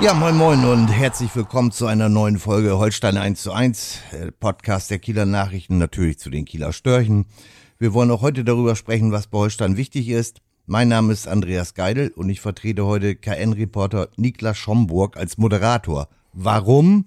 Ja, moin moin und herzlich willkommen zu einer neuen Folge Holstein 1 zu 1, äh, Podcast der Kieler Nachrichten, natürlich zu den Kieler Störchen. Wir wollen auch heute darüber sprechen, was bei Holstein wichtig ist. Mein Name ist Andreas Geidel und ich vertrete heute KN-Reporter Niklas Schomburg als Moderator. Warum?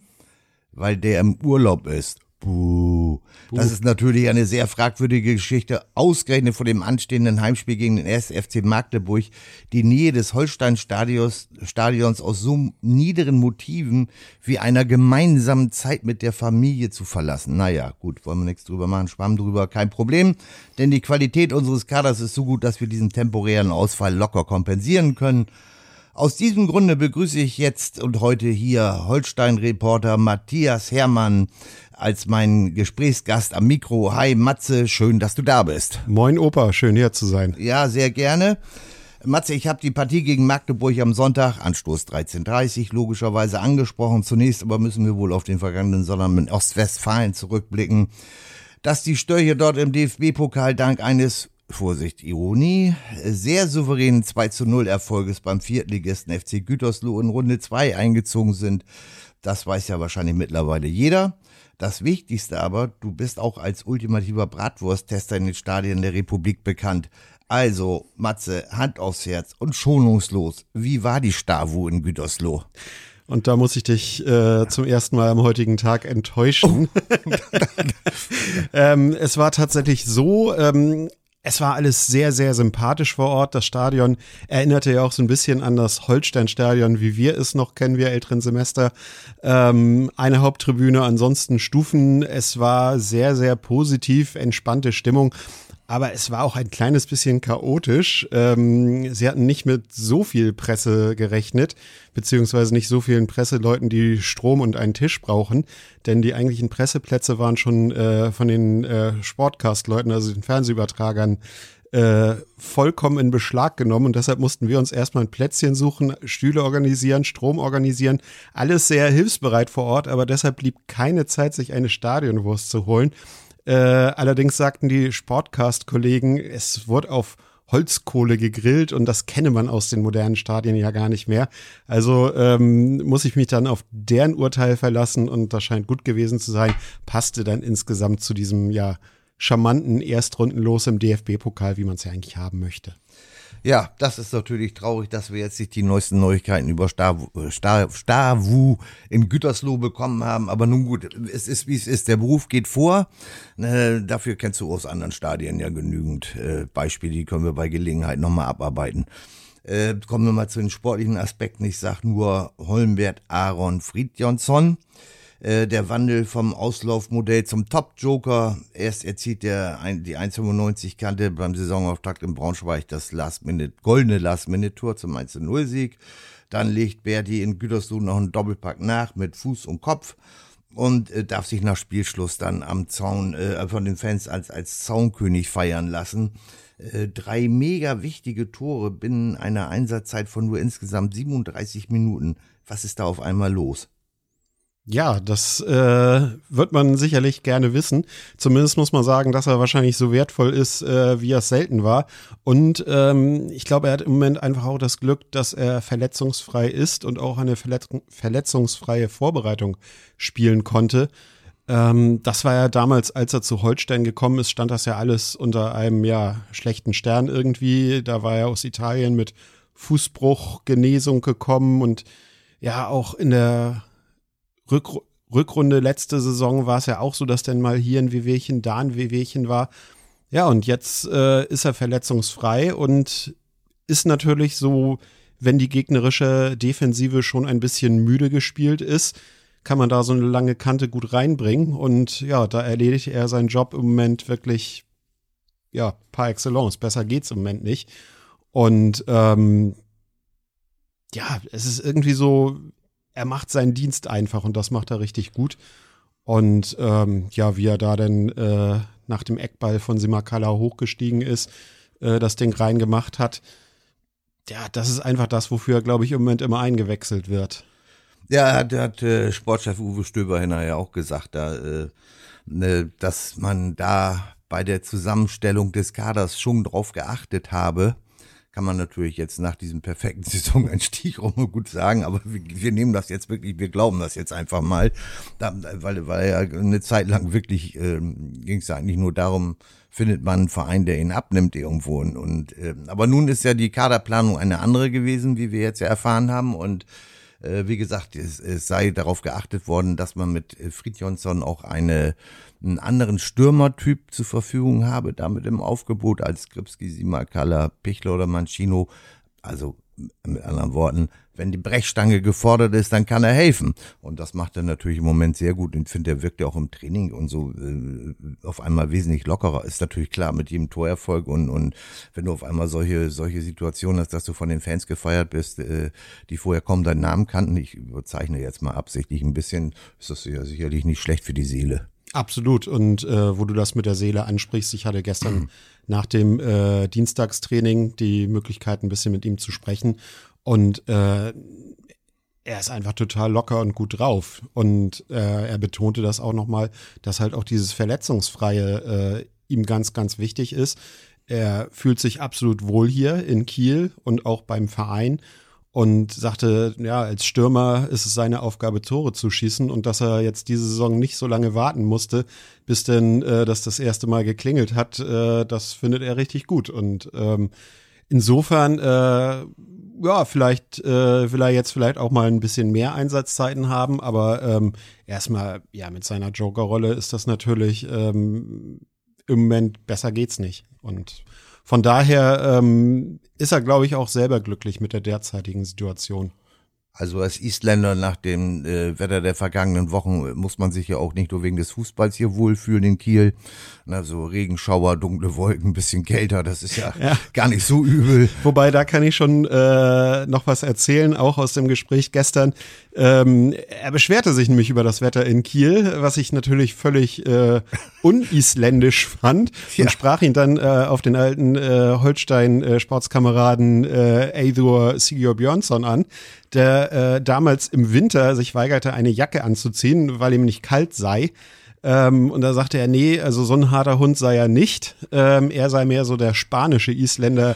Weil der im Urlaub ist. Buh. Das ist natürlich eine sehr fragwürdige Geschichte, ausgerechnet vor dem anstehenden Heimspiel gegen den SFC Magdeburg, die Nähe des Holstein-Stadions Stadions aus so niederen Motiven wie einer gemeinsamen Zeit mit der Familie zu verlassen. Naja, gut, wollen wir nichts drüber machen, schwamm drüber, kein Problem, denn die Qualität unseres Kaders ist so gut, dass wir diesen temporären Ausfall locker kompensieren können. Aus diesem Grunde begrüße ich jetzt und heute hier Holstein-Reporter Matthias Hermann als mein Gesprächsgast am Mikro. Hi Matze, schön, dass du da bist. Moin Opa, schön hier zu sein. Ja, sehr gerne. Matze, ich habe die Partie gegen Magdeburg am Sonntag, Anstoß 13.30 logischerweise angesprochen. Zunächst aber müssen wir wohl auf den vergangenen Sommer in Ostwestfalen zurückblicken. Dass die Störche dort im DFB-Pokal dank eines Vorsicht, Ironie, sehr souveränen 2 zu 0 Erfolges beim Viertligisten FC Gütersloh in Runde 2 eingezogen sind. Das weiß ja wahrscheinlich mittlerweile jeder. Das Wichtigste aber, du bist auch als ultimativer Bratwursttester in den Stadien der Republik bekannt. Also, Matze, Hand aufs Herz und schonungslos. Wie war die Stavu in Gütersloh? Und da muss ich dich äh, zum ersten Mal am heutigen Tag enttäuschen. Oh. ähm, es war tatsächlich so, ähm, es war alles sehr, sehr sympathisch vor Ort. Das Stadion erinnerte ja auch so ein bisschen an das Holstein-Stadion, wie wir es noch kennen, wir älteren Semester. Ähm, eine Haupttribüne, ansonsten Stufen. Es war sehr, sehr positiv, entspannte Stimmung aber es war auch ein kleines bisschen chaotisch. Ähm, sie hatten nicht mit so viel Presse gerechnet, beziehungsweise nicht so vielen Presseleuten, die Strom und einen Tisch brauchen, denn die eigentlichen Presseplätze waren schon äh, von den äh, Sportcast-Leuten, also den Fernsehübertragern, äh, vollkommen in Beschlag genommen und deshalb mussten wir uns erstmal ein Plätzchen suchen, Stühle organisieren, Strom organisieren, alles sehr hilfsbereit vor Ort, aber deshalb blieb keine Zeit, sich eine Stadionwurst zu holen. Äh, allerdings sagten die Sportcast-Kollegen, es wurde auf Holzkohle gegrillt und das kenne man aus den modernen Stadien ja gar nicht mehr. Also ähm, muss ich mich dann auf deren Urteil verlassen und das scheint gut gewesen zu sein. Passte dann insgesamt zu diesem ja charmanten Erstrundenlos im DFB-Pokal, wie man es ja eigentlich haben möchte. Ja, das ist natürlich traurig, dass wir jetzt nicht die neuesten Neuigkeiten über Stavu, Star, Stavu in Gütersloh bekommen haben. Aber nun gut, es ist wie es ist. Der Beruf geht vor. Äh, dafür kennst du aus anderen Stadien ja genügend äh, Beispiele, die können wir bei Gelegenheit nochmal abarbeiten. Äh, kommen wir mal zu den sportlichen Aspekten. Ich sag nur Holmbert Aaron Friedjonsson. Äh, der Wandel vom Auslaufmodell zum Top-Joker. Erst erzielt er ein, die 1,95 Kante beim Saisonauftakt in Braunschweig das Last-Minute, goldene Last-Minute-Tor zum 1-0-Sieg. Dann legt Berti in Gütersloh noch einen Doppelpack nach mit Fuß und Kopf und äh, darf sich nach Spielschluss dann am Zaun äh, von den Fans als, als Zaunkönig feiern lassen. Äh, drei mega wichtige Tore binnen einer Einsatzzeit von nur insgesamt 37 Minuten. Was ist da auf einmal los? Ja, das äh, wird man sicherlich gerne wissen. Zumindest muss man sagen, dass er wahrscheinlich so wertvoll ist, äh, wie er es selten war. Und ähm, ich glaube, er hat im Moment einfach auch das Glück, dass er verletzungsfrei ist und auch eine verletz verletzungsfreie Vorbereitung spielen konnte. Ähm, das war ja damals, als er zu Holstein gekommen ist, stand das ja alles unter einem ja schlechten Stern irgendwie. Da war er aus Italien mit Fußbruch, Genesung gekommen und ja auch in der Rück Rückrunde letzte Saison war es ja auch so, dass dann mal hier ein Wehwehchen, da ein Wehwehchen war. Ja, und jetzt äh, ist er verletzungsfrei und ist natürlich so, wenn die gegnerische Defensive schon ein bisschen müde gespielt ist, kann man da so eine lange Kante gut reinbringen. Und ja, da erledigt er seinen Job im Moment wirklich, ja, par excellence. Besser geht's im Moment nicht. Und ähm, ja, es ist irgendwie so, er macht seinen Dienst einfach und das macht er richtig gut. Und ähm, ja, wie er da denn äh, nach dem Eckball von Simakala hochgestiegen ist, äh, das Ding reingemacht hat, ja, das ist einfach das, wofür er, glaube ich, im Moment immer eingewechselt wird. Ja, hat, hat äh, Sportchef Uwe Stöber hinterher auch gesagt, da, äh, ne, dass man da bei der Zusammenstellung des Kaders schon drauf geachtet habe, kann man natürlich jetzt nach diesem perfekten Saisoneinstieg auch mal gut sagen, aber wir, wir, nehmen das jetzt wirklich, wir glauben das jetzt einfach mal, da, weil, weil ja eine Zeit lang wirklich äh, ging es eigentlich nur darum, findet man einen Verein, der ihn abnimmt irgendwo. Und, und äh, aber nun ist ja die Kaderplanung eine andere gewesen, wie wir jetzt ja erfahren haben. Und äh, wie gesagt, es, es sei darauf geachtet worden, dass man mit äh, Fridjonsson auch eine einen anderen Stürmertyp zur Verfügung habe, damit im Aufgebot als Skripski, Simakala, Pichler oder Mancino. Also mit anderen Worten, wenn die Brechstange gefordert ist, dann kann er helfen. Und das macht er natürlich im Moment sehr gut. Und ich finde, er wirkt ja auch im Training und so äh, auf einmal wesentlich lockerer. Ist natürlich klar mit jedem Torerfolg und, und wenn du auf einmal solche, solche Situationen hast, dass du von den Fans gefeiert bist, äh, die vorher kaum deinen Namen kannten, ich überzeichne jetzt mal absichtlich ein bisschen, ist das ja sicherlich nicht schlecht für die Seele. Absolut. Und äh, wo du das mit der Seele ansprichst, ich hatte gestern nach dem äh, Dienstagstraining die Möglichkeit, ein bisschen mit ihm zu sprechen. Und äh, er ist einfach total locker und gut drauf. Und äh, er betonte das auch nochmal, dass halt auch dieses Verletzungsfreie äh, ihm ganz, ganz wichtig ist. Er fühlt sich absolut wohl hier in Kiel und auch beim Verein und sagte, ja, als Stürmer ist es seine Aufgabe, Tore zu schießen und dass er jetzt diese Saison nicht so lange warten musste, bis denn äh, das das erste Mal geklingelt hat, äh, das findet er richtig gut. Und ähm, insofern, äh, ja, vielleicht äh, will er jetzt vielleicht auch mal ein bisschen mehr Einsatzzeiten haben, aber ähm, erstmal, ja, mit seiner Joker-Rolle ist das natürlich ähm, im Moment besser geht's nicht. Und von daher ähm, ist er, glaube ich, auch selber glücklich mit der derzeitigen Situation. Also als Isländer nach dem äh, Wetter der vergangenen Wochen äh, muss man sich ja auch nicht nur wegen des Fußballs hier wohlfühlen in Kiel. Na, so Regenschauer, dunkle Wolken, ein bisschen kälter, das ist ja, ja. gar nicht so übel. Wobei, da kann ich schon äh, noch was erzählen, auch aus dem Gespräch gestern. Ähm, er beschwerte sich nämlich über das Wetter in Kiel, was ich natürlich völlig äh, unisländisch fand ja. und sprach ihn dann äh, auf den alten äh, Holstein-Sportskameraden äh, Eidur Sigur Björnsson an, der äh, damals im Winter sich weigerte, eine Jacke anzuziehen, weil ihm nicht kalt sei. Ähm, und da sagte er, nee, also so ein harter Hund sei er nicht. Ähm, er sei mehr so der spanische Isländer,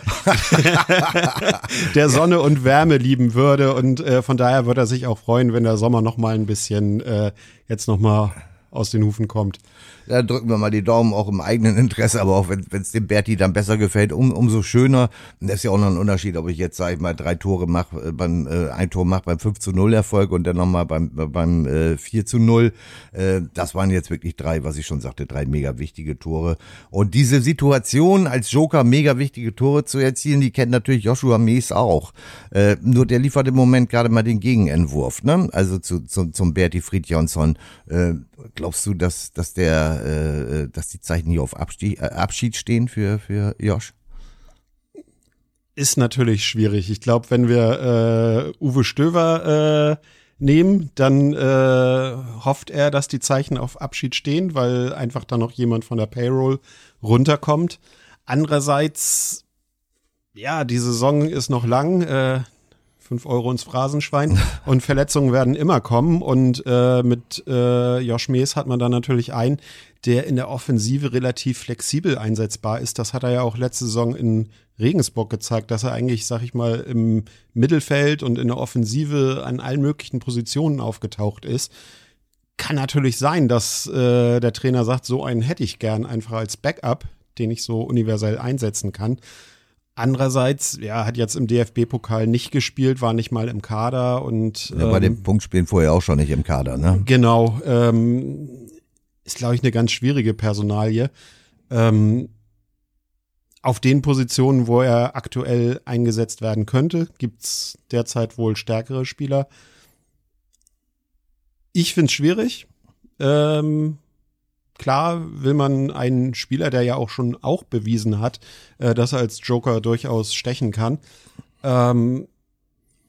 der Sonne und Wärme lieben würde. Und äh, von daher würde er sich auch freuen, wenn der Sommer noch mal ein bisschen äh, jetzt noch mal aus den Hufen kommt da drücken wir mal die Daumen auch im eigenen Interesse, aber auch wenn es dem Berti dann besser gefällt, um, umso schöner. Und das ist ja auch noch ein Unterschied, ob ich jetzt, sag ich mal, drei Tore mache, äh, beim äh, ein Tor mache beim 5 zu 0 Erfolg und dann nochmal beim, beim äh, 4 zu 0. Äh, das waren jetzt wirklich drei, was ich schon sagte, drei mega wichtige Tore. Und diese Situation als Joker mega wichtige Tore zu erzielen, die kennt natürlich Joshua Mees auch. Äh, nur der liefert im Moment gerade mal den Gegenentwurf, ne? Also zu, zu, zum Berti Friedjonsson. Äh, glaubst du, dass, dass der äh, dass die Zeichen hier auf Abstieg, äh, Abschied stehen für, für Josh? Ist natürlich schwierig. Ich glaube, wenn wir äh, Uwe Stöver äh, nehmen, dann äh, hofft er, dass die Zeichen auf Abschied stehen, weil einfach dann noch jemand von der Payroll runterkommt. Andererseits, ja, die Saison ist noch lang. Äh, fünf Euro ins Phrasenschwein. Und Verletzungen werden immer kommen. Und äh, mit äh, Josh Mees hat man dann natürlich einen, der in der Offensive relativ flexibel einsetzbar ist. Das hat er ja auch letzte Saison in Regensburg gezeigt, dass er eigentlich, sag ich mal, im Mittelfeld und in der Offensive an allen möglichen Positionen aufgetaucht ist. Kann natürlich sein, dass äh, der Trainer sagt, so einen hätte ich gern einfach als Backup, den ich so universell einsetzen kann. Andererseits, ja, hat jetzt im DFB-Pokal nicht gespielt, war nicht mal im Kader und ja, bei ähm, dem Punktspielen vorher auch schon nicht im Kader, ne? Genau, ähm, ist glaube ich eine ganz schwierige Personalie. Ähm, auf den Positionen, wo er aktuell eingesetzt werden könnte, gibt's derzeit wohl stärkere Spieler. Ich find's schwierig. Ähm, klar will man einen Spieler, der ja auch schon auch bewiesen hat, äh, dass er als Joker durchaus stechen kann. Ähm,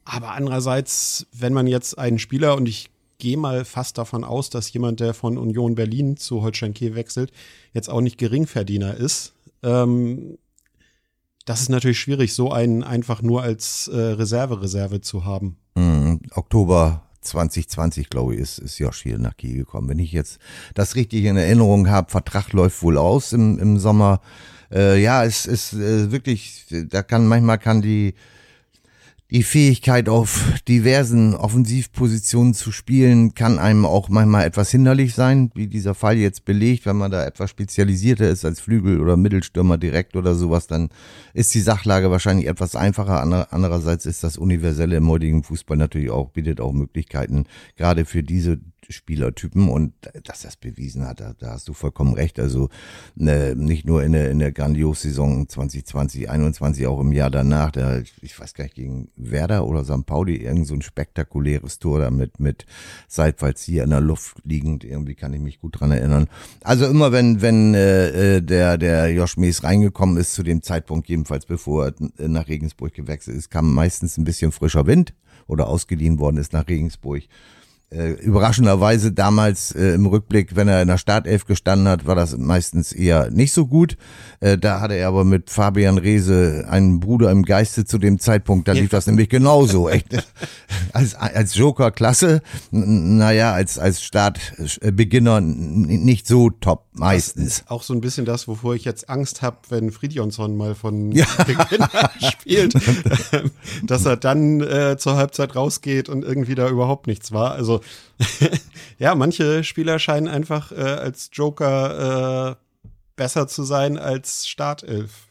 aber andererseits, wenn man jetzt einen Spieler, und ich gehe mal fast davon aus, dass jemand, der von Union Berlin zu Holstein Kiel wechselt, jetzt auch nicht Geringverdiener ist, ähm, das ist natürlich schwierig, so einen einfach nur als äh, Reserve-Reserve zu haben. Mhm. Oktober 2020, glaube ich, ist, ist Josh hier nach Kiel gekommen. Wenn ich jetzt das richtig in Erinnerung habe, Vertrag läuft wohl aus im, im Sommer. Äh, ja, es ist äh, wirklich, da kann manchmal kann die die Fähigkeit auf diversen Offensivpositionen zu spielen kann einem auch manchmal etwas hinderlich sein, wie dieser Fall jetzt belegt. Wenn man da etwas spezialisierter ist als Flügel oder Mittelstürmer direkt oder sowas, dann ist die Sachlage wahrscheinlich etwas einfacher. Andererseits ist das Universelle im heutigen Fußball natürlich auch, bietet auch Möglichkeiten, gerade für diese Spielertypen und dass das bewiesen hat, da, da hast du vollkommen recht. Also ne, nicht nur in der, in der Grandios-Saison 2020, 21, auch im Jahr danach, da, ich weiß gar nicht, gegen Werder oder St. Pauli, irgend so ein spektakuläres Tor da mit, mit Seitwärts hier in der Luft liegend, irgendwie kann ich mich gut dran erinnern. Also immer wenn, wenn äh, äh der, der Josh Mees reingekommen ist, zu dem Zeitpunkt jedenfalls, bevor er nach Regensburg gewechselt ist, kam meistens ein bisschen frischer Wind oder ausgeliehen worden ist nach Regensburg äh, überraschenderweise damals äh, im Rückblick, wenn er in der Startelf gestanden hat, war das meistens eher nicht so gut. Äh, da hatte er aber mit Fabian Reese einen Bruder im Geiste zu dem Zeitpunkt, da lief das nämlich genauso. Echt, als, als Joker klasse, naja, als, als Startbeginner nicht so top meistens. Auch so ein bisschen das, wovor ich jetzt Angst habe, wenn Friedjonsson mal von ja. Beginn spielt, dass er dann äh, zur Halbzeit rausgeht und irgendwie da überhaupt nichts war. Also ja, manche Spieler scheinen einfach äh, als Joker äh, besser zu sein als Startelf.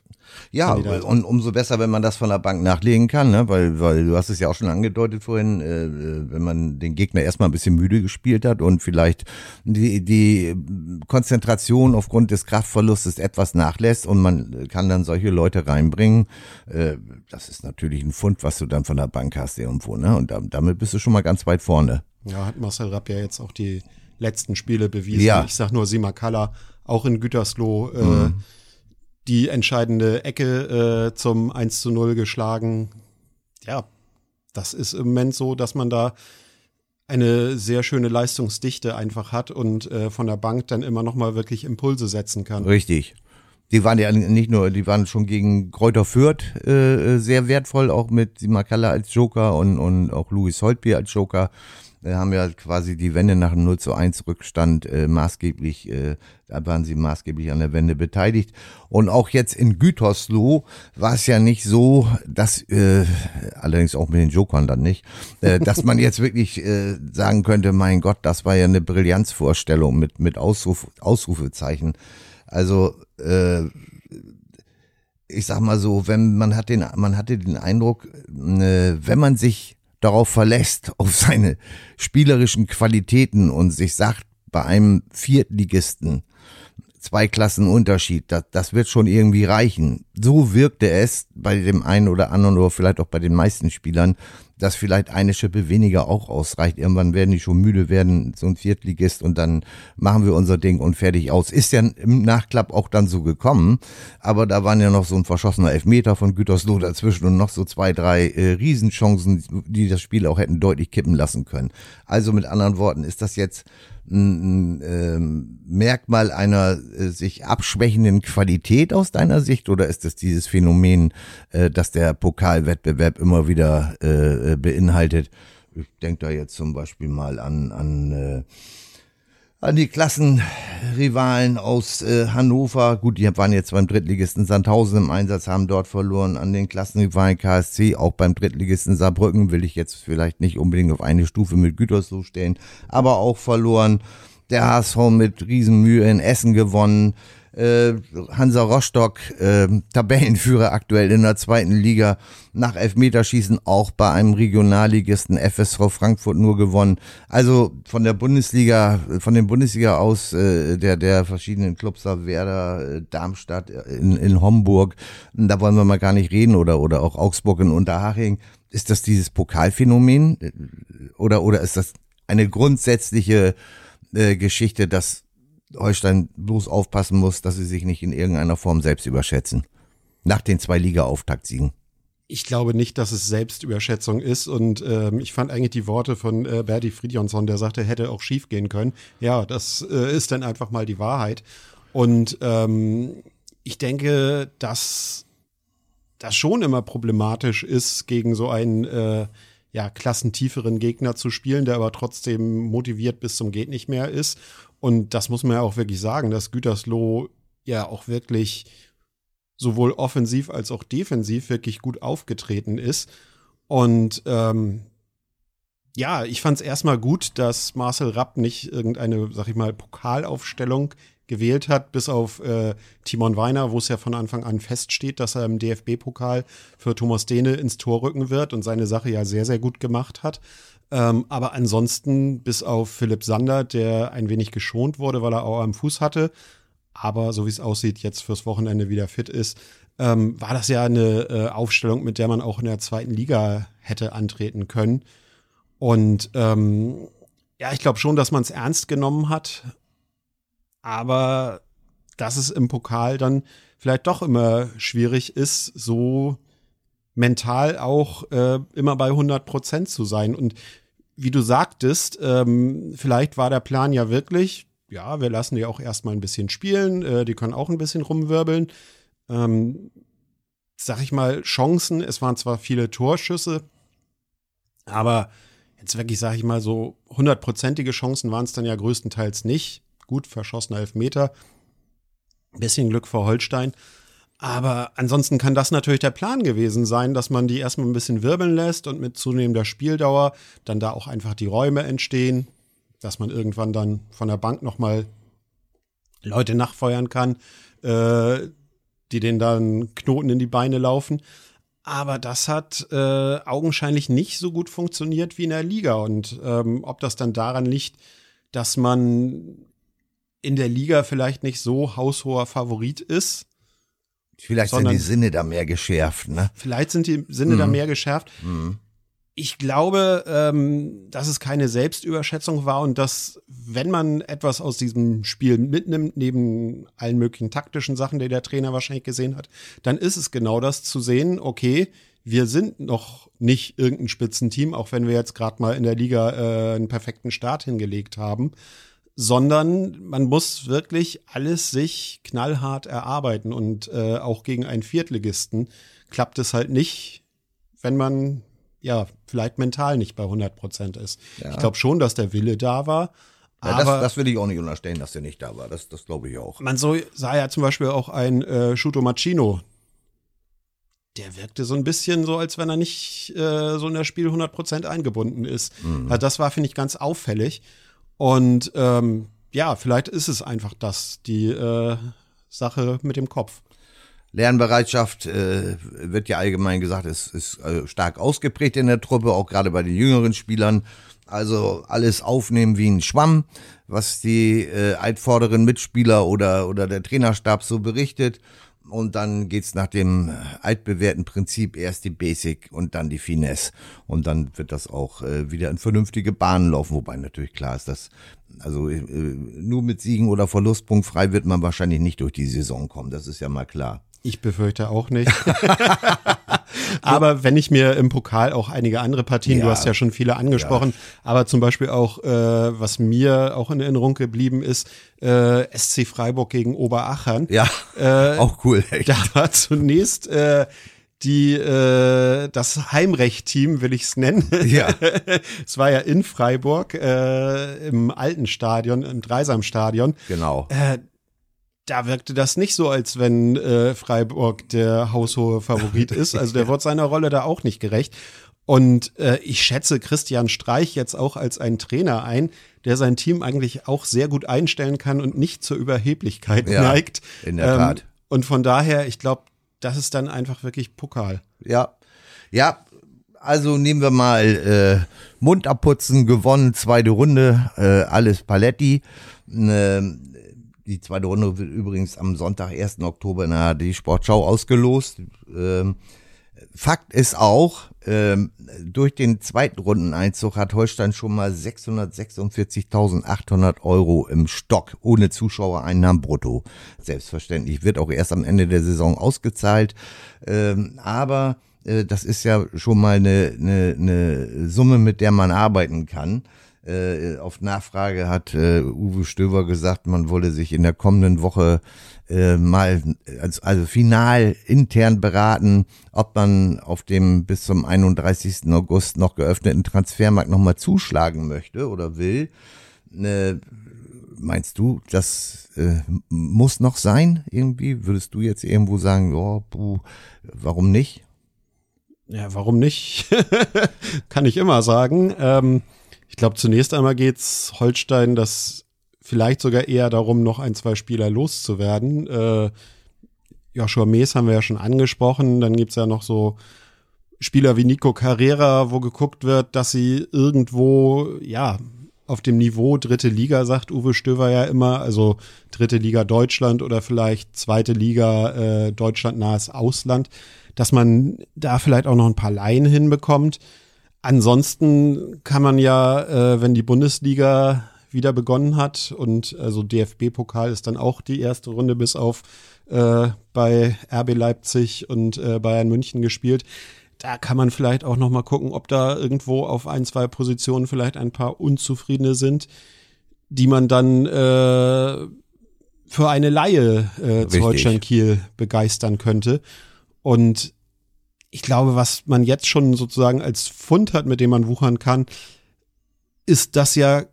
Ja, und umso besser, wenn man das von der Bank nachlegen kann, ne? weil, weil du hast es ja auch schon angedeutet vorhin, äh, äh, wenn man den Gegner erstmal ein bisschen müde gespielt hat und vielleicht die, die Konzentration aufgrund des Kraftverlustes etwas nachlässt und man kann dann solche Leute reinbringen. Äh, das ist natürlich ein Fund, was du dann von der Bank hast irgendwo, ne? Und damit bist du schon mal ganz weit vorne. Ja, hat Marcel Rapp ja jetzt auch die letzten Spiele bewiesen. Ja. Ich sag nur Simakala, auch in Gütersloh, äh, mhm. die entscheidende Ecke äh, zum 1 zu 0 geschlagen. Ja, das ist im Moment so, dass man da eine sehr schöne Leistungsdichte einfach hat und äh, von der Bank dann immer noch mal wirklich Impulse setzen kann. Richtig. Die waren ja nicht nur, die waren schon gegen Kräuter Fürth äh, sehr wertvoll, auch mit Simakala als Joker und, und auch Louis Holtby als Joker äh, haben ja quasi die Wende nach dem 0 zu 1 Rückstand äh, maßgeblich, äh, da waren sie maßgeblich an der Wende beteiligt. Und auch jetzt in Gütersloh war es ja nicht so, dass, äh, allerdings auch mit den Jokern dann nicht, äh, dass man jetzt wirklich äh, sagen könnte, mein Gott, das war ja eine Brillanzvorstellung mit, mit Ausruf, Ausrufezeichen. Also, äh, ich sag mal so, wenn man hat den, man hatte den Eindruck, äh, wenn man sich darauf verlässt, auf seine spielerischen Qualitäten und sich sagt, bei einem Viertligisten zwei Klassen Unterschied, das, das wird schon irgendwie reichen. So wirkte es bei dem einen oder anderen oder vielleicht auch bei den meisten Spielern, dass vielleicht eine Schippe weniger auch ausreicht. Irgendwann werden die schon müde werden, so ein Viertligist und dann machen wir unser Ding und fertig aus. Ist ja im Nachklapp auch dann so gekommen, aber da waren ja noch so ein verschossener Elfmeter von Gütersloh dazwischen und noch so zwei, drei äh, Riesenchancen, die das Spiel auch hätten deutlich kippen lassen können. Also mit anderen Worten ist das jetzt ein, ein ähm, Merkmal einer äh, sich abschwächenden Qualität aus deiner Sicht oder ist es dieses Phänomen, äh, dass der Pokalwettbewerb immer wieder äh, äh beinhaltet? Ich denke da jetzt zum Beispiel mal an, an äh, an die Klassenrivalen aus äh, Hannover. Gut, die waren jetzt beim Drittligisten Sandhausen im Einsatz, haben dort verloren. An den Klassenrivalen KSC, auch beim Drittligisten Saarbrücken, will ich jetzt vielleicht nicht unbedingt auf eine Stufe mit Gütersloh stellen, aber auch verloren. Der HSV mit Riesenmühe in Essen gewonnen äh, Hansa Rostock, äh, Tabellenführer aktuell in der zweiten Liga, nach Elfmeterschießen auch bei einem Regionalligisten FSV Frankfurt nur gewonnen. Also von der Bundesliga, von den Bundesliga aus, äh, der, der verschiedenen Clubs da Werder, äh, Darmstadt, äh, in, in Homburg, da wollen wir mal gar nicht reden, oder, oder auch Augsburg in Unterhaching. Ist das dieses Pokalphänomen? Oder, oder ist das eine grundsätzliche äh, Geschichte, dass Holstein bloß aufpassen muss, dass sie sich nicht in irgendeiner Form selbst überschätzen. Nach den zwei Liga-Auftaktsiegen. Ich glaube nicht, dass es Selbstüberschätzung ist. Und ähm, ich fand eigentlich die Worte von äh, Berti Friedjonsson, der sagte, hätte auch schief gehen können. Ja, das äh, ist dann einfach mal die Wahrheit. Und ähm, ich denke, dass das schon immer problematisch ist, gegen so einen äh, ja, klassentieferen Gegner zu spielen, der aber trotzdem motiviert bis zum Geht nicht mehr ist. Und das muss man ja auch wirklich sagen, dass Gütersloh ja auch wirklich sowohl offensiv als auch defensiv wirklich gut aufgetreten ist. Und ähm, ja, ich fand es erstmal gut, dass Marcel Rapp nicht irgendeine, sag ich mal, Pokalaufstellung gewählt hat, bis auf äh, Timon Weiner, wo es ja von Anfang an feststeht, dass er im DFB-Pokal für Thomas Dehne ins Tor rücken wird und seine Sache ja sehr, sehr gut gemacht hat. Ähm, aber ansonsten, bis auf Philipp Sander, der ein wenig geschont wurde, weil er auch am Fuß hatte, aber so wie es aussieht, jetzt fürs Wochenende wieder fit ist, ähm, war das ja eine äh, Aufstellung, mit der man auch in der zweiten Liga hätte antreten können. Und ähm, ja, ich glaube schon, dass man es ernst genommen hat, aber dass es im Pokal dann vielleicht doch immer schwierig ist, so mental auch äh, immer bei 100 Prozent zu sein. Und wie du sagtest, ähm, vielleicht war der Plan ja wirklich, ja, wir lassen die auch erstmal ein bisschen spielen, äh, die können auch ein bisschen rumwirbeln. Ähm, sag ich mal, Chancen, es waren zwar viele Torschüsse, aber jetzt wirklich, sag ich mal, so hundertprozentige Chancen waren es dann ja größtenteils nicht gut verschossener Elfmeter. Bisschen Glück vor Holstein. Aber ansonsten kann das natürlich der Plan gewesen sein, dass man die erstmal ein bisschen wirbeln lässt und mit zunehmender Spieldauer dann da auch einfach die Räume entstehen, dass man irgendwann dann von der Bank nochmal Leute nachfeuern kann, äh, die denen dann Knoten in die Beine laufen. Aber das hat äh, augenscheinlich nicht so gut funktioniert wie in der Liga. Und ähm, ob das dann daran liegt, dass man in der Liga vielleicht nicht so haushoher Favorit ist. Vielleicht sind die Sinne da mehr geschärft, ne? Vielleicht sind die Sinne mhm. da mehr geschärft. Mhm. Ich glaube, ähm, dass es keine Selbstüberschätzung war und dass, wenn man etwas aus diesem Spiel mitnimmt, neben allen möglichen taktischen Sachen, die der Trainer wahrscheinlich gesehen hat, dann ist es genau das zu sehen, okay, wir sind noch nicht irgendein Spitzenteam, auch wenn wir jetzt gerade mal in der Liga äh, einen perfekten Start hingelegt haben sondern man muss wirklich alles sich knallhart erarbeiten und äh, auch gegen einen Viertligisten klappt es halt nicht, wenn man ja vielleicht mental nicht bei 100 Prozent ist. Ja. Ich glaube schon, dass der Wille da war. Ja, aber das, das will ich auch nicht unterstellen, dass der nicht da war. Das, das glaube ich auch. Man so sah ja zum Beispiel auch ein äh, Shuto Machino. Der wirkte so ein bisschen so, als wenn er nicht äh, so in das Spiel 100 Prozent eingebunden ist. Mhm. Also das war, finde ich, ganz auffällig. Und ähm, ja, vielleicht ist es einfach das, die äh, Sache mit dem Kopf. Lernbereitschaft äh, wird ja allgemein gesagt, ist, ist äh, stark ausgeprägt in der Truppe, auch gerade bei den jüngeren Spielern. Also alles aufnehmen wie ein Schwamm, was die äh, altvorderen Mitspieler oder, oder der Trainerstab so berichtet. Und dann geht's nach dem altbewährten Prinzip erst die Basic und dann die Finesse. Und dann wird das auch äh, wieder in vernünftige Bahnen laufen. Wobei natürlich klar ist, dass also äh, nur mit Siegen oder Verlustpunkt frei wird man wahrscheinlich nicht durch die Saison kommen. Das ist ja mal klar. Ich befürchte auch nicht. aber wenn ich mir im Pokal auch einige andere Partien, ja. du hast ja schon viele angesprochen, ja. aber zum Beispiel auch, äh, was mir auch in Erinnerung geblieben ist, äh, SC Freiburg gegen Oberachern. Ja, äh, auch cool. Echt. Da war zunächst äh, die äh, das Heimrecht-Team will ich es nennen. Ja. es war ja in Freiburg äh, im alten Stadion, im Dreisamstadion. Genau. Äh, da wirkte das nicht so, als wenn äh, Freiburg der haushohe Favorit ist. Also der wird seiner Rolle da auch nicht gerecht. Und äh, ich schätze Christian Streich jetzt auch als einen Trainer ein, der sein Team eigentlich auch sehr gut einstellen kann und nicht zur Überheblichkeit ja, neigt. In der ähm, Tat. Und von daher, ich glaube, das ist dann einfach wirklich Pokal. Ja. Ja, also nehmen wir mal äh, Mund abputzen, gewonnen, zweite Runde, äh, alles Paletti. Äh, die zweite Runde wird übrigens am Sonntag, 1. Oktober in der ARD Sportschau ausgelost. Ähm, Fakt ist auch, ähm, durch den zweiten Rundeneinzug hat Holstein schon mal 646.800 Euro im Stock ohne Zuschauereinnahmen brutto. Selbstverständlich wird auch erst am Ende der Saison ausgezahlt. Ähm, aber äh, das ist ja schon mal eine, eine, eine Summe, mit der man arbeiten kann. Äh, auf Nachfrage hat äh, Uwe Stöver gesagt, man wolle sich in der kommenden Woche äh, mal also, also final intern beraten, ob man auf dem bis zum 31. August noch geöffneten Transfermarkt nochmal zuschlagen möchte oder will. Äh, meinst du, das äh, muss noch sein irgendwie? Würdest du jetzt irgendwo sagen, oh, puh, warum nicht? Ja, warum nicht? Kann ich immer sagen. Ähm, ich glaube, zunächst einmal geht's Holstein das vielleicht sogar eher darum, noch ein, zwei Spieler loszuwerden. Äh, Joshua Mees haben wir ja schon angesprochen. Dann gibt's ja noch so Spieler wie Nico Carrera, wo geguckt wird, dass sie irgendwo, ja, auf dem Niveau dritte Liga, sagt Uwe Stöver ja immer, also dritte Liga Deutschland oder vielleicht zweite Liga äh, Deutschland nahes Ausland, dass man da vielleicht auch noch ein paar Laien hinbekommt. Ansonsten kann man ja, äh, wenn die Bundesliga wieder begonnen hat und also DFB-Pokal ist dann auch die erste Runde bis auf äh, bei RB Leipzig und äh, Bayern München gespielt da kann man vielleicht auch noch mal gucken, ob da irgendwo auf ein, zwei Positionen vielleicht ein paar Unzufriedene sind, die man dann äh, für eine Laie äh, zu Holstein Kiel begeistern könnte. Und ich glaube, was man jetzt schon sozusagen als Fund hat, mit dem man wuchern kann, ist, dass ja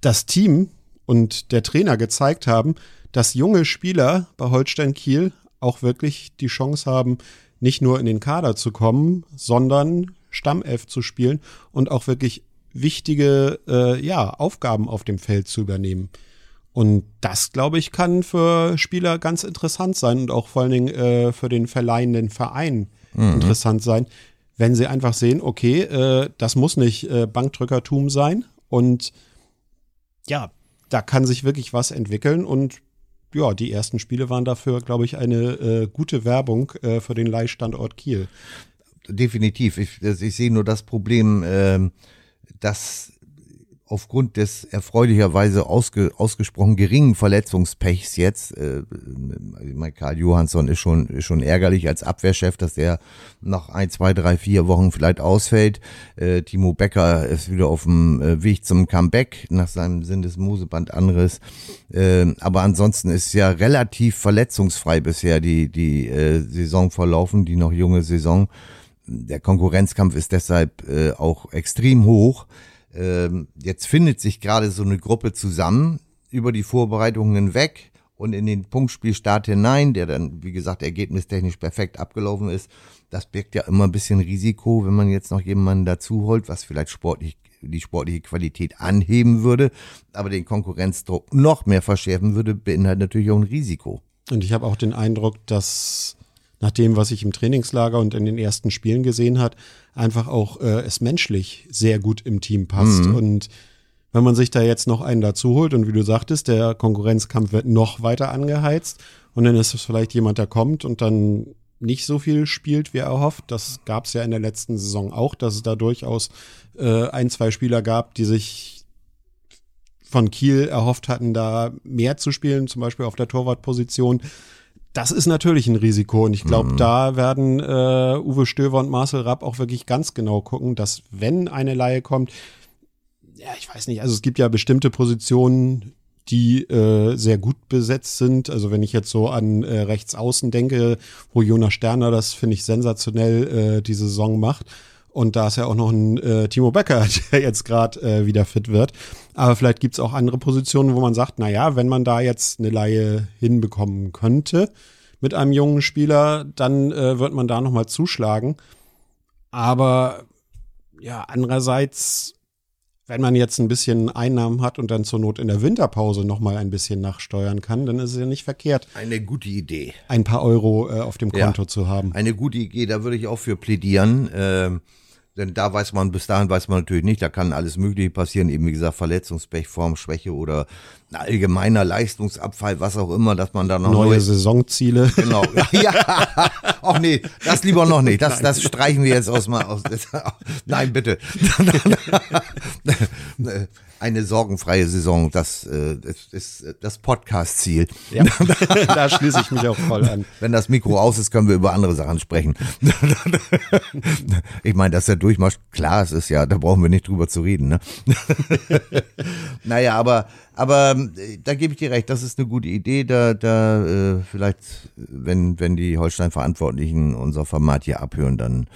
das Team und der Trainer gezeigt haben, dass junge Spieler bei Holstein Kiel auch wirklich die Chance haben, nicht nur in den Kader zu kommen, sondern Stammelf zu spielen und auch wirklich wichtige äh, ja, Aufgaben auf dem Feld zu übernehmen. Und das, glaube ich, kann für Spieler ganz interessant sein und auch vor allen Dingen äh, für den verleihenden Verein mhm. interessant sein, wenn sie einfach sehen, okay, äh, das muss nicht äh, Bankdrückertum sein und ja, da kann sich wirklich was entwickeln und ja, die ersten Spiele waren dafür, glaube ich, eine äh, gute Werbung äh, für den Leihstandort Kiel. Definitiv. Ich, ich sehe nur das Problem, äh, dass aufgrund des erfreulicherweise ausge, ausgesprochen geringen Verletzungspechs jetzt, äh, Karl Johansson ist schon, ist schon ärgerlich als Abwehrchef, dass er nach ein, zwei, drei, vier Wochen vielleicht ausfällt. Äh, Timo Becker ist wieder auf dem äh, Weg zum Comeback nach seinem Sinn des Mosebandanriss. Äh, aber ansonsten ist ja relativ verletzungsfrei bisher die, die äh, Saison verlaufen, die noch junge Saison. Der Konkurrenzkampf ist deshalb äh, auch extrem hoch. Ähm, jetzt findet sich gerade so eine Gruppe zusammen über die Vorbereitungen hinweg und in den Punktspielstart hinein, der dann, wie gesagt, ergebnistechnisch perfekt abgelaufen ist. Das birgt ja immer ein bisschen Risiko, wenn man jetzt noch jemanden dazu holt, was vielleicht sportlich die sportliche Qualität anheben würde, aber den Konkurrenzdruck noch mehr verschärfen würde, beinhaltet natürlich auch ein Risiko. Und ich habe auch den Eindruck, dass nach dem, was ich im Trainingslager und in den ersten Spielen gesehen hat, einfach auch äh, es menschlich sehr gut im Team passt. Mhm. Und wenn man sich da jetzt noch einen dazu holt und wie du sagtest, der Konkurrenzkampf wird noch weiter angeheizt und dann ist es vielleicht jemand, der kommt und dann nicht so viel spielt, wie er hofft. Das gab es ja in der letzten Saison auch, dass es da durchaus äh, ein, zwei Spieler gab, die sich von Kiel erhofft hatten, da mehr zu spielen, zum Beispiel auf der Torwartposition das ist natürlich ein Risiko und ich glaube, mhm. da werden äh, Uwe Stöver und Marcel Rapp auch wirklich ganz genau gucken, dass wenn eine Laie kommt, ja, ich weiß nicht, also es gibt ja bestimmte Positionen, die äh, sehr gut besetzt sind. Also wenn ich jetzt so an äh, rechts außen denke, wo Jonas Sterner das finde ich sensationell äh, die Saison macht. Und da ist ja auch noch ein äh, Timo Becker, der jetzt gerade äh, wieder fit wird. Aber vielleicht gibt's auch andere Positionen, wo man sagt, na ja, wenn man da jetzt eine Laie hinbekommen könnte mit einem jungen Spieler, dann äh, wird man da nochmal zuschlagen. Aber ja, andererseits, wenn man jetzt ein bisschen Einnahmen hat und dann zur Not in der Winterpause nochmal ein bisschen nachsteuern kann, dann ist es ja nicht verkehrt. Eine gute Idee. Ein paar Euro äh, auf dem Konto ja, zu haben. Eine gute Idee, da würde ich auch für plädieren. Ähm denn da weiß man, bis dahin weiß man natürlich nicht, da kann alles Mögliche passieren, eben wie gesagt, Verletzungspech, Formschwäche oder ein allgemeiner Leistungsabfall, was auch immer, dass man da noch neue, neue Saisonziele. Genau. Ja. Ach nee, das lieber noch nicht. Das, das streichen wir jetzt aus mal aus. Nein, bitte. eine sorgenfreie Saison, das äh, ist das Podcast-Ziel. Ja, da schließe ich mich auch voll an. Wenn das Mikro aus ist, können wir über andere Sachen sprechen. ich meine, dass der Durchmarsch, klar, es ist ja, da brauchen wir nicht drüber zu reden. Ne? naja, aber, aber äh, da gebe ich dir recht, das ist eine gute Idee. Da, da äh, vielleicht, wenn, wenn die Holstein-Verantwortlichen unser Format hier abhören, dann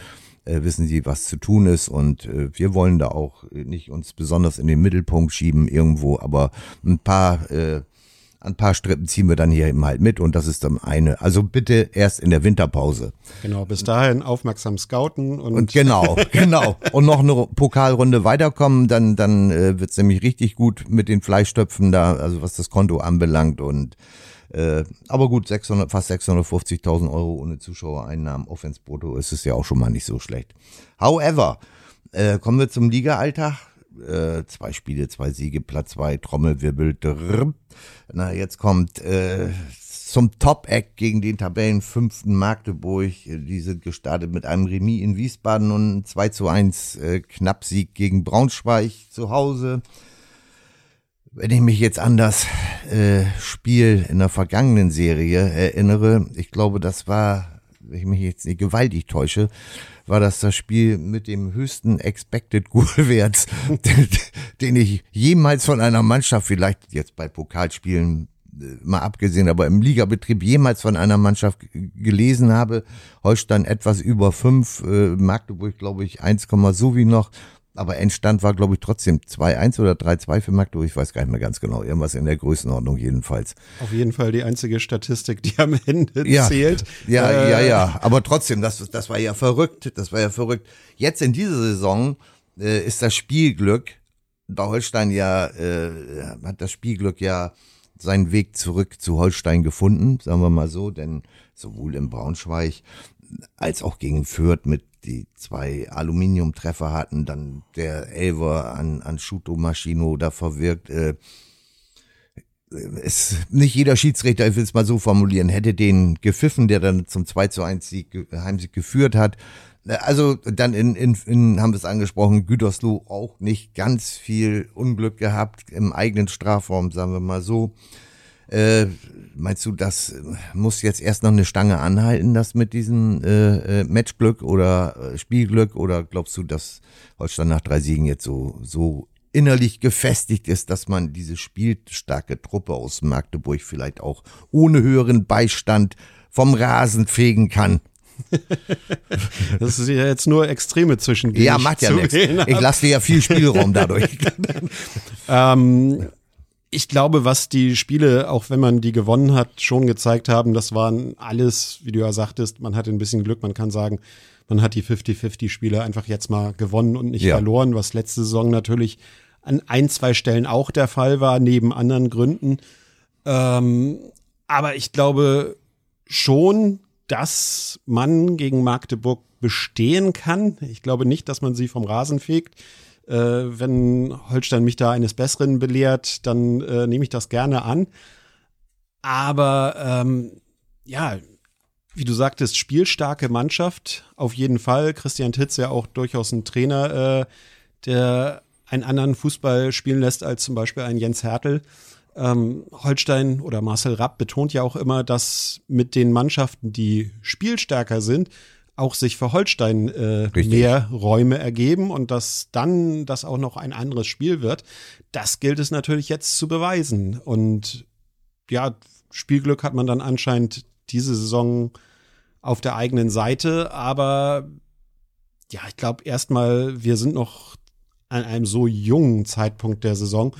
äh, wissen sie, was zu tun ist und äh, wir wollen da auch nicht uns besonders in den Mittelpunkt schieben irgendwo, aber ein paar äh, ein paar Strippen ziehen wir dann hier eben halt mit und das ist dann eine. Also bitte erst in der Winterpause. Genau, bis dahin aufmerksam scouten und, und genau, genau. Und noch eine Pokalrunde weiterkommen, dann, dann äh, wird's nämlich richtig gut mit den Fleischtöpfen da, also was das Konto anbelangt und äh, aber gut, 600, fast 650.000 Euro ohne Zuschauereinnahmen, Offense Brutto ist es ja auch schon mal nicht so schlecht. However, äh, kommen wir zum Liga-Alltag. Äh, zwei Spiele, zwei Siege, Platz zwei, Trommelwirbel. Drrr. Na, jetzt kommt äh, zum Top-Act gegen den Tabellenfünften Magdeburg. Die sind gestartet mit einem Remis in Wiesbaden und 2 zu 1 äh, Knappsieg gegen Braunschweig zu Hause. Wenn ich mich jetzt an das äh, Spiel in der vergangenen Serie erinnere, ich glaube, das war, wenn ich mich jetzt nicht gewaltig täusche, war das das Spiel mit dem höchsten Expected Goal-Wert, den, den ich jemals von einer Mannschaft, vielleicht jetzt bei Pokalspielen äh, mal abgesehen, aber im Ligabetrieb jemals von einer Mannschaft gelesen habe. Holstein etwas über fünf, äh, Magdeburg glaube ich 1, so wie noch aber Endstand war, glaube ich, trotzdem 2-1 oder 3-2 für Magdeburg. Ich weiß gar nicht mehr ganz genau. Irgendwas in der Größenordnung jedenfalls. Auf jeden Fall die einzige Statistik, die am Ende ja, zählt. Ja, äh, ja, ja. Aber trotzdem, das, das war ja verrückt. Das war ja verrückt. Jetzt in dieser Saison äh, ist das Spielglück, da Holstein ja, äh, hat das Spielglück ja seinen Weg zurück zu Holstein gefunden, sagen wir mal so, denn sowohl in Braunschweig als auch gegen Fürth mit die zwei Aluminiumtreffer hatten, dann der Elver an, an Shuto Maschino da verwirkt. Äh, es, nicht jeder Schiedsrichter, ich will es mal so formulieren, hätte den gepfiffen, der dann zum 2 zu 1 Sieg, Heimsieg geführt hat. Also dann in, in, in haben wir es angesprochen, Gütersloh auch nicht ganz viel Unglück gehabt im eigenen Strafraum, sagen wir mal so. Äh, meinst du, das muss jetzt erst noch eine Stange anhalten, das mit diesem äh, äh, Matchglück oder äh, Spielglück? Oder glaubst du, dass Holstein nach drei Siegen jetzt so, so innerlich gefestigt ist, dass man diese spielstarke Truppe aus Magdeburg vielleicht auch ohne höheren Beistand vom Rasen fegen kann? Das ist ja jetzt nur Extreme zwischen Ja, macht ja nichts. Ich lasse dir ja viel Spielraum dadurch. ähm, ich glaube, was die Spiele, auch wenn man die gewonnen hat, schon gezeigt haben, das waren alles, wie du ja sagtest, man hatte ein bisschen Glück, man kann sagen, man hat die 50-50-Spiele einfach jetzt mal gewonnen und nicht ja. verloren, was letzte Saison natürlich an ein, zwei Stellen auch der Fall war, neben anderen Gründen. Ähm, aber ich glaube schon, dass man gegen Magdeburg bestehen kann. Ich glaube nicht, dass man sie vom Rasen fegt. Äh, wenn Holstein mich da eines Besseren belehrt, dann äh, nehme ich das gerne an. Aber ähm, ja, wie du sagtest, spielstarke Mannschaft auf jeden Fall. Christian Titz ja auch durchaus ein Trainer, äh, der einen anderen Fußball spielen lässt als zum Beispiel ein Jens Hertel. Ähm, Holstein oder Marcel Rapp betont ja auch immer, dass mit den Mannschaften, die spielstärker sind, auch sich für Holstein äh, mehr Räume ergeben und dass dann das auch noch ein anderes Spiel wird, das gilt es natürlich jetzt zu beweisen. Und ja, Spielglück hat man dann anscheinend diese Saison auf der eigenen Seite, aber ja, ich glaube erstmal, wir sind noch an einem so jungen Zeitpunkt der Saison,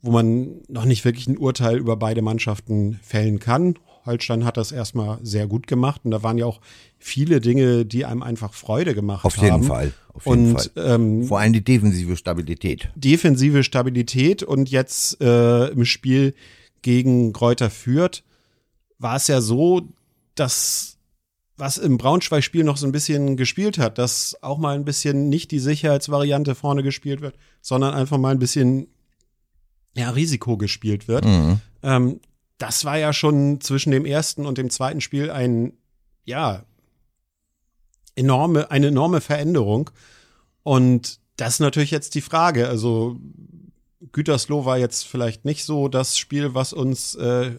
wo man noch nicht wirklich ein Urteil über beide Mannschaften fällen kann. Holstein hat das erstmal sehr gut gemacht und da waren ja auch viele Dinge, die einem einfach Freude gemacht haben. Auf jeden Fall. Auf jeden und, Fall. Ähm, Vor allem die defensive Stabilität. Defensive Stabilität und jetzt äh, im Spiel gegen Kräuter führt, war es ja so, dass was im Braunschweig-Spiel noch so ein bisschen gespielt hat, dass auch mal ein bisschen nicht die Sicherheitsvariante vorne gespielt wird, sondern einfach mal ein bisschen ja, Risiko gespielt wird. Mhm. Ähm, das war ja schon zwischen dem ersten und dem zweiten Spiel ein, ja, enorme, eine enorme Veränderung. Und das ist natürlich jetzt die Frage. Also, Gütersloh war jetzt vielleicht nicht so das Spiel, was uns äh,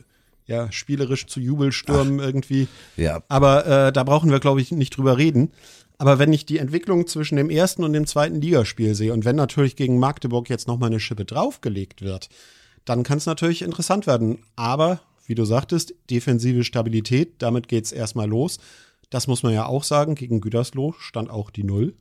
ja spielerisch zu Jubelstürmen Ach, irgendwie. Ja. Aber äh, da brauchen wir, glaube ich, nicht drüber reden. Aber wenn ich die Entwicklung zwischen dem ersten und dem zweiten Ligaspiel sehe und wenn natürlich gegen Magdeburg jetzt noch mal eine Schippe draufgelegt wird, dann kann es natürlich interessant werden. Aber, wie du sagtest, defensive Stabilität, damit geht es erstmal los. Das muss man ja auch sagen. Gegen Gütersloh stand auch die Null.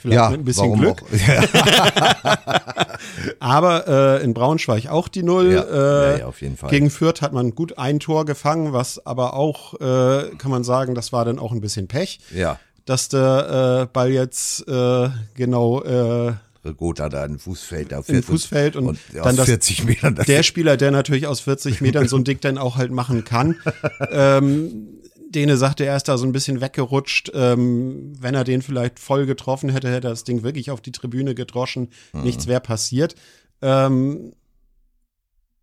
Vielleicht ja, mit ein bisschen Glück. Ja. Aber äh, in Braunschweig auch die Null. Ja, äh, ja, auf jeden Fall. Gegen Fürth hat man gut ein Tor gefangen, was aber auch, äh, kann man sagen, das war dann auch ein bisschen Pech, ja. dass der äh, Ball jetzt äh, genau äh, Gotha da ein Fußfeld da im Fußfeld und, und dann das, 40 Metern. Der Spieler, der natürlich aus 40 Metern so ein Dick dann auch halt machen kann. ähm, Dene sagte, er ist da so ein bisschen weggerutscht. Ähm, wenn er den vielleicht voll getroffen hätte, hätte er das Ding wirklich auf die Tribüne gedroschen. Mhm. Nichts wäre passiert. Ähm,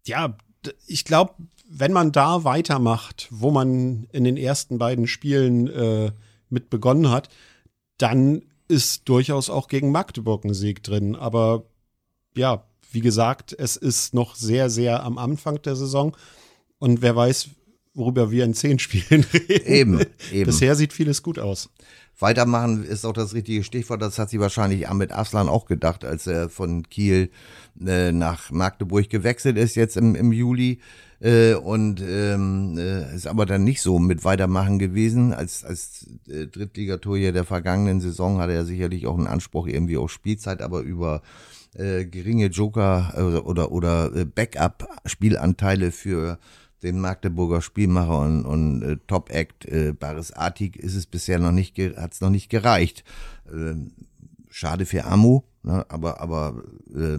ja, ich glaube, wenn man da weitermacht, wo man in den ersten beiden Spielen äh, mit begonnen hat, dann ist durchaus auch gegen Magdeburg ein Sieg drin. Aber ja, wie gesagt, es ist noch sehr, sehr am Anfang der Saison. Und wer weiß, worüber wir in zehn Spielen reden. Eben, eben. Bisher sieht vieles gut aus. Weitermachen ist auch das richtige Stichwort. Das hat sich wahrscheinlich Ahmed Aslan auch gedacht, als er von Kiel äh, nach Magdeburg gewechselt ist jetzt im, im Juli. Äh, und ähm, äh, ist aber dann nicht so mit Weitermachen gewesen. Als, als äh, Drittligatorjäger der vergangenen Saison hatte er sicherlich auch einen Anspruch irgendwie auf Spielzeit, aber über äh, geringe Joker äh, oder, oder äh, Backup-Spielanteile für den Magdeburger Spielmacher und, und äh, Top-Act äh, Baris Artig ist es bisher noch nicht, hat es noch nicht gereicht. Ähm, schade für Amo, ne, aber, aber äh,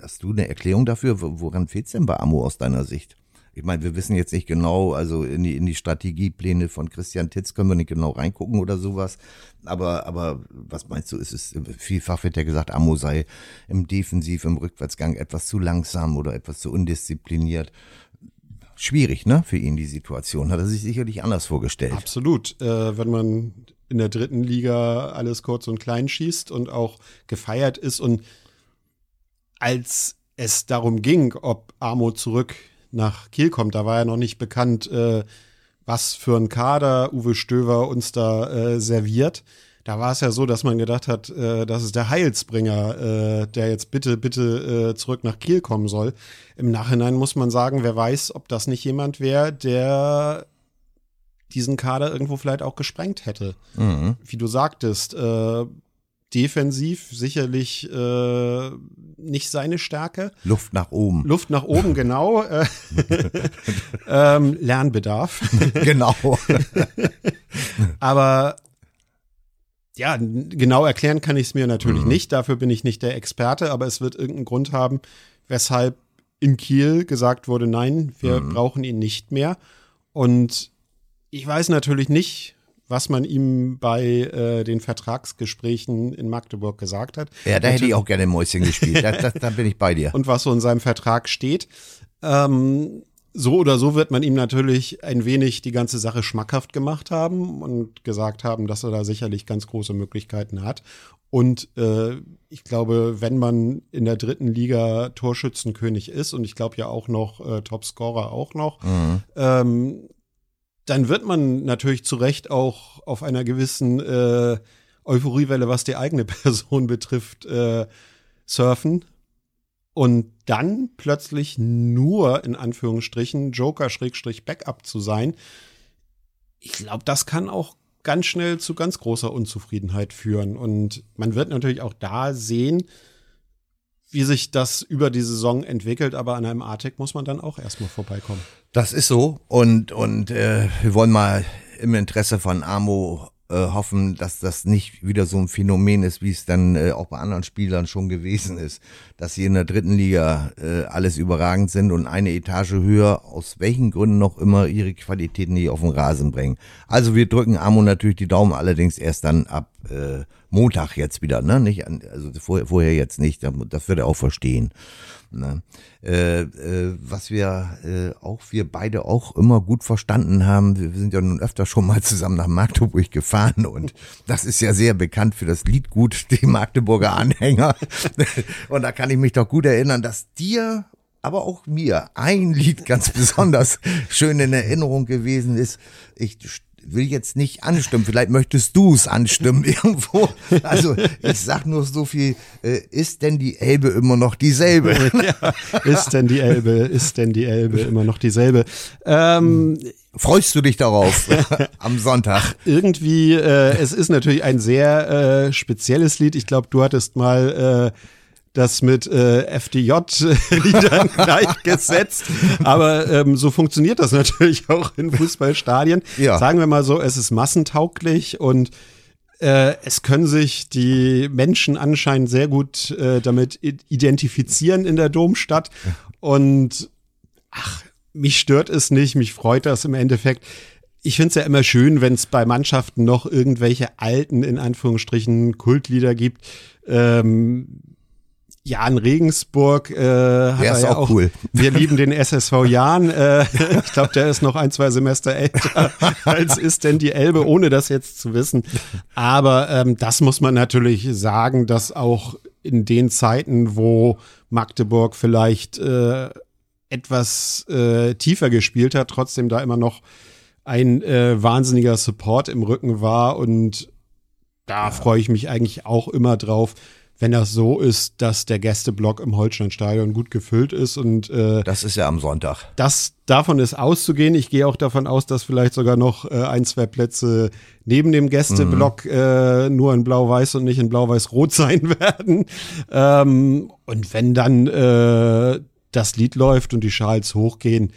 hast du eine Erklärung dafür? Wo- Woran fehlt's denn bei Amo aus deiner Sicht? Ich meine, wir wissen jetzt nicht genau, also in die, in die Strategiepläne von Christian Titz können wir nicht genau reingucken oder sowas. Aber, aber was meinst du, ist es, vielfach wird ja gesagt, Amo sei im Defensiv, im Rückwärtsgang etwas zu langsam oder etwas zu undiszipliniert. Schwierig, ne, für ihn die Situation. Hat er sich sicherlich anders vorgestellt. Absolut. Äh, wenn man in der dritten Liga alles kurz und klein schießt und auch gefeiert ist und als es darum ging, ob Amo zurück nach Kiel kommt, da war ja noch nicht bekannt, äh, was für ein Kader Uwe Stöver uns da äh, serviert. Da war es ja so, dass man gedacht hat, äh, das ist der Heilsbringer, äh, der jetzt bitte, bitte äh, zurück nach Kiel kommen soll. Im Nachhinein muss man sagen, wer weiß, ob das nicht jemand wäre, der diesen Kader irgendwo vielleicht auch gesprengt hätte. Mhm. Wie du sagtest, äh, defensiv sicherlich äh, nicht seine Stärke. Luft nach oben. Luft nach oben, genau. Äh, ähm, Lernbedarf. genau. Aber ja, genau erklären kann ich es mir natürlich Mhm. nicht. Dafür bin ich nicht der Experte, aber es wird irgendeinen Grund haben, weshalb in Kiel gesagt wurde, nein, wir Mhm. brauchen ihn nicht mehr. Und ich weiß natürlich nicht, was man ihm bei äh, den Vertragsgesprächen in Magdeburg gesagt hat. Ja, da hätte ich auch gerne Mäuschen gespielt. Da, da, da bin ich bei dir. und was so in seinem Vertrag steht. Ähm, so oder so wird man ihm natürlich ein wenig die ganze Sache schmackhaft gemacht haben und gesagt haben, dass er da sicherlich ganz große Möglichkeiten hat. Und äh, ich glaube, wenn man in der dritten Liga Torschützenkönig ist und ich glaube ja auch noch äh, Topscorer auch noch, Mhm. ähm, dann wird man natürlich zu Recht auch auf einer gewissen äh, Euphoriewelle, was die eigene Person betrifft, äh, surfen. Und dann plötzlich nur in Anführungsstrichen Joker-Backup zu sein, ich glaube, das kann auch ganz schnell zu ganz großer Unzufriedenheit führen. Und man wird natürlich auch da sehen, wie sich das über die Saison entwickelt, aber an einem Artig muss man dann auch erstmal vorbeikommen. Das ist so. Und, und äh, wir wollen mal im Interesse von Amo äh, hoffen, dass das nicht wieder so ein Phänomen ist, wie es dann äh, auch bei anderen Spielern schon gewesen ist, dass sie in der dritten Liga äh, alles überragend sind und eine Etage höher, aus welchen Gründen noch immer ihre Qualitäten nicht auf den Rasen bringen. Also wir drücken Amo natürlich die Daumen, allerdings erst dann ab äh, Montag jetzt wieder, ne? Nicht an, also vorher, vorher jetzt nicht, das wird er auch verstehen. Ne? Äh, äh, was wir äh, auch, wir beide auch immer gut verstanden haben, wir sind ja nun öfter schon mal zusammen nach Magdeburg gefahren und das ist ja sehr bekannt für das Liedgut, die Magdeburger Anhänger. Und da kann ich mich doch gut erinnern, dass dir aber auch mir ein Lied ganz besonders schön in Erinnerung gewesen ist. Ich will jetzt nicht anstimmen. Vielleicht möchtest du es anstimmen irgendwo. Also ich sag nur so viel. Äh, ist denn die Elbe immer noch dieselbe? ja, ist denn die Elbe? Ist denn die Elbe immer noch dieselbe? Ähm, Freust du dich darauf am Sonntag? Irgendwie, äh, es ist natürlich ein sehr äh, spezielles Lied. Ich glaube, du hattest mal äh, das mit äh, FDJ-Liedern gleichgesetzt. Aber ähm, so funktioniert das natürlich auch in Fußballstadien. Ja. Sagen wir mal so, es ist massentauglich und äh, es können sich die Menschen anscheinend sehr gut äh, damit identifizieren in der Domstadt. Und ach, mich stört es nicht, mich freut das im Endeffekt. Ich finde es ja immer schön, wenn es bei Mannschaften noch irgendwelche alten, in Anführungsstrichen, Kultlieder gibt. Ähm, ja, in Regensburg äh, hat der er ja auch, cool. Wir lieben den SSV Jahn. Äh, ich glaube, der ist noch ein, zwei Semester älter als ist denn die Elbe, ohne das jetzt zu wissen. Aber ähm, das muss man natürlich sagen, dass auch in den Zeiten, wo Magdeburg vielleicht äh, etwas äh, tiefer gespielt hat, trotzdem da immer noch ein äh, wahnsinniger Support im Rücken war und da ja. freue ich mich eigentlich auch immer drauf, wenn das so ist, dass der Gästeblock im Holsteinstadion gut gefüllt ist und äh, das ist ja am Sonntag. Das davon ist auszugehen. Ich gehe auch davon aus, dass vielleicht sogar noch äh, ein, zwei Plätze neben dem Gästeblock mhm. äh, nur in Blau-Weiß und nicht in Blau-Weiß-Rot sein werden. Ähm, und wenn dann äh, das Lied läuft und die Schals hochgehen,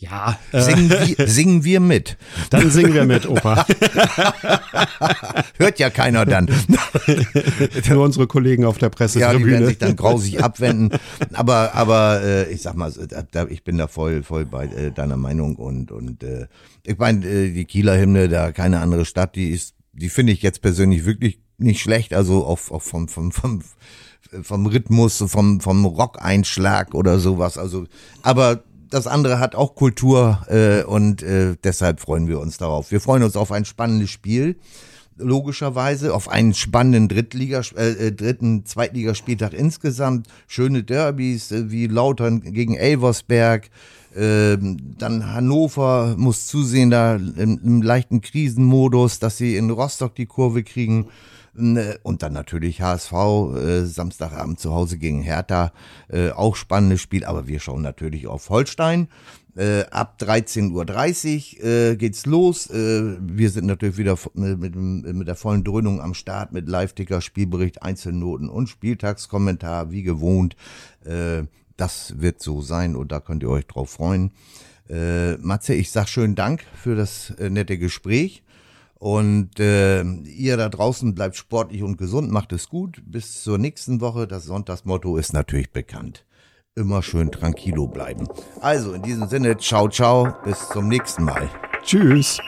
ja. Äh, singen, wir, singen wir mit. Dann singen wir mit, Opa. Hört ja keiner dann. Nur unsere Kollegen auf der Pressetribüne. Ja, die werden sich dann grausig abwenden. Aber, aber äh, ich sag mal, ich bin da voll, voll bei äh, deiner Meinung und und äh, ich meine, äh, die Kieler Hymne, da keine andere Stadt, die ist, die finde ich jetzt persönlich wirklich nicht schlecht. Also auch, auch vom, vom, vom vom Rhythmus, vom, vom Rock-Einschlag oder sowas. Also, aber das andere hat auch Kultur äh, und äh, deshalb freuen wir uns darauf. Wir freuen uns auf ein spannendes Spiel, logischerweise, auf einen spannenden Drittliga, äh, äh, dritten Zweitligaspieltag insgesamt. Schöne Derbys äh, wie Lautern gegen Elversberg. Äh, dann Hannover muss zusehen, da im, im leichten Krisenmodus, dass sie in Rostock die Kurve kriegen. Ne, und dann natürlich HSV, äh, Samstagabend zu Hause gegen Hertha, äh, auch spannendes Spiel, aber wir schauen natürlich auf Holstein. Äh, ab 13.30 Uhr äh, geht's los. Äh, wir sind natürlich wieder mit, mit, der vollen Dröhnung am Start mit Live-Ticker, Spielbericht, Einzelnoten und Spieltagskommentar, wie gewohnt. Äh, das wird so sein und da könnt ihr euch drauf freuen. Äh, Matze, ich sag schönen Dank für das nette Gespräch. Und äh, ihr da draußen bleibt sportlich und gesund, macht es gut. Bis zur nächsten Woche. Das Sonntagsmotto ist natürlich bekannt. Immer schön tranquilo bleiben. Also in diesem Sinne, ciao, ciao, bis zum nächsten Mal. Tschüss.